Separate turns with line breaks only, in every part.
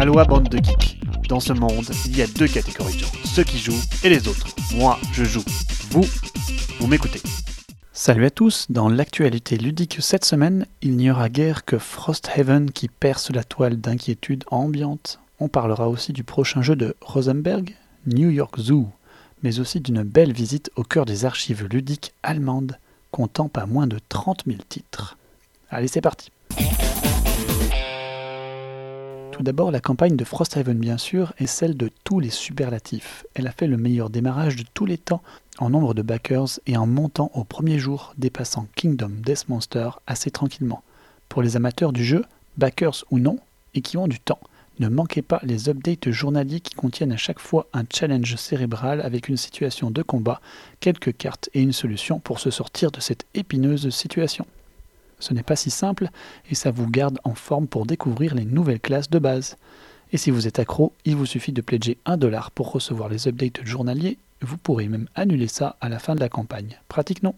Aloha bande de geeks. Dans ce monde, il y a deux catégories de gens, ceux qui jouent et les autres. Moi, je joue. Vous, vous m'écoutez. Salut à tous, dans l'actualité ludique cette semaine, il n'y aura guère que Frosthaven qui perce la toile d'inquiétude ambiante. On parlera aussi du prochain jeu de Rosenberg, New York Zoo, mais aussi d'une belle visite au cœur des archives ludiques allemandes, comptant pas moins de 30 000 titres. Allez, c'est parti d'abord, la campagne de Frosthaven, bien sûr, est celle de tous les superlatifs. Elle a fait le meilleur démarrage de tous les temps en nombre de backers et en montant au premier jour, dépassant Kingdom Death Monster assez tranquillement. Pour les amateurs du jeu, backers ou non, et qui ont du temps, ne manquez pas les updates journaliers qui contiennent à chaque fois un challenge cérébral avec une situation de combat, quelques cartes et une solution pour se sortir de cette épineuse situation. Ce n'est pas si simple et ça vous garde en forme pour découvrir les nouvelles classes de base. Et si vous êtes accro, il vous suffit de pledger 1$ dollar pour recevoir les updates journaliers. Vous pourrez même annuler ça à la fin de la campagne. Pratique non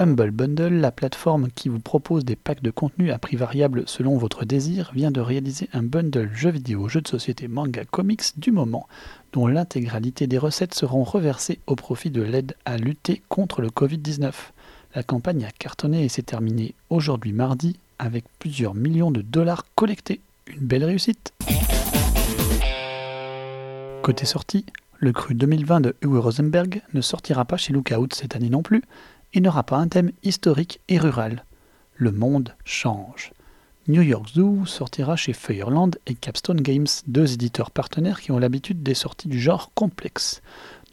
Humble Bundle, la plateforme qui vous propose des packs de contenu à prix variable selon votre désir, vient de réaliser un bundle jeux vidéo, jeux de société, manga, comics du moment, dont l'intégralité des recettes seront reversées au profit de l'aide à lutter contre le Covid-19. La campagne a cartonné et s'est terminée aujourd'hui mardi avec plusieurs millions de dollars collectés. Une belle réussite. Côté sortie, le cru 2020 de Uwe Rosenberg ne sortira pas chez Lookout cette année non plus et n'aura pas un thème historique et rural. Le monde change. New York Zoo sortira chez Feuerland et Capstone Games, deux éditeurs partenaires qui ont l'habitude des sorties du genre complexe.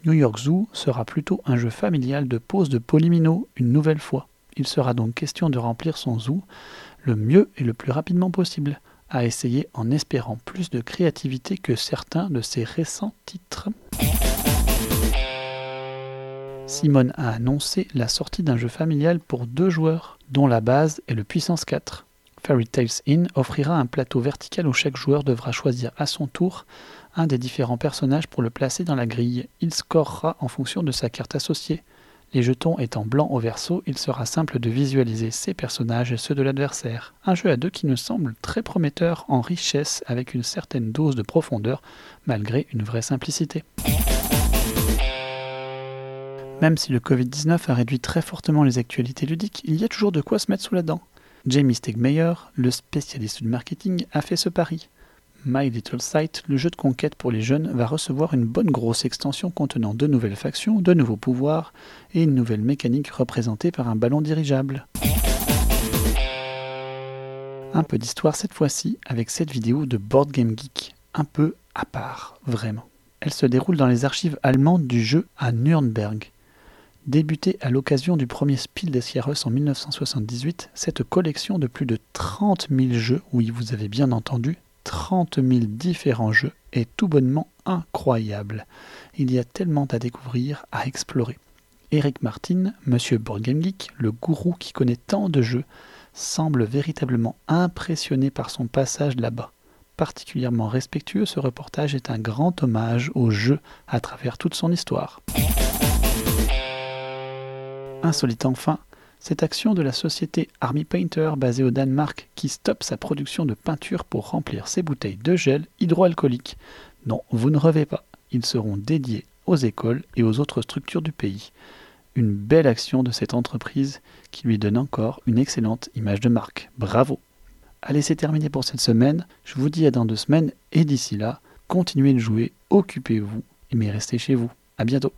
New York Zoo sera plutôt un jeu familial de pose de polymino une nouvelle fois. Il sera donc question de remplir son zoo le mieux et le plus rapidement possible, à essayer en espérant plus de créativité que certains de ses récents titres. Simone a annoncé la sortie d'un jeu familial pour deux joueurs, dont la base est le puissance 4. Fairy Tales Inn offrira un plateau vertical où chaque joueur devra choisir à son tour un des différents personnages pour le placer dans la grille. Il scorera en fonction de sa carte associée. Les jetons étant blancs au verso, il sera simple de visualiser ses personnages et ceux de l'adversaire. Un jeu à deux qui nous semble très prometteur en richesse avec une certaine dose de profondeur malgré une vraie simplicité. Même si le Covid-19 a réduit très fortement les actualités ludiques, il y a toujours de quoi se mettre sous la dent. Jamie Stegmeyer, le spécialiste du marketing, a fait ce pari. My Little Sight, le jeu de conquête pour les jeunes, va recevoir une bonne grosse extension contenant de nouvelles factions, de nouveaux pouvoirs et une nouvelle mécanique représentée par un ballon dirigeable. Un peu d'histoire cette fois-ci avec cette vidéo de Board Game Geek, un peu à part, vraiment. Elle se déroule dans les archives allemandes du jeu à Nürnberg. Débutée à l'occasion du premier Spiel des Jahres en 1978, cette collection de plus de 30 000 jeux, oui vous avez bien entendu, 30 000 différents jeux est tout bonnement incroyable. Il y a tellement à découvrir, à explorer. Eric Martin, Monsieur Board Game Geek, le gourou qui connaît tant de jeux, semble véritablement impressionné par son passage là-bas. Particulièrement respectueux, ce reportage est un grand hommage au jeu à travers toute son histoire. Insolite enfin, cette action de la société Army Painter basée au Danemark qui stoppe sa production de peinture pour remplir ses bouteilles de gel hydroalcoolique. Non, vous ne rêvez pas, ils seront dédiés aux écoles et aux autres structures du pays. Une belle action de cette entreprise qui lui donne encore une excellente image de marque. Bravo Allez, c'est terminé pour cette semaine. Je vous dis à dans deux semaines et d'ici là, continuez de jouer, occupez-vous, mais restez chez vous. À bientôt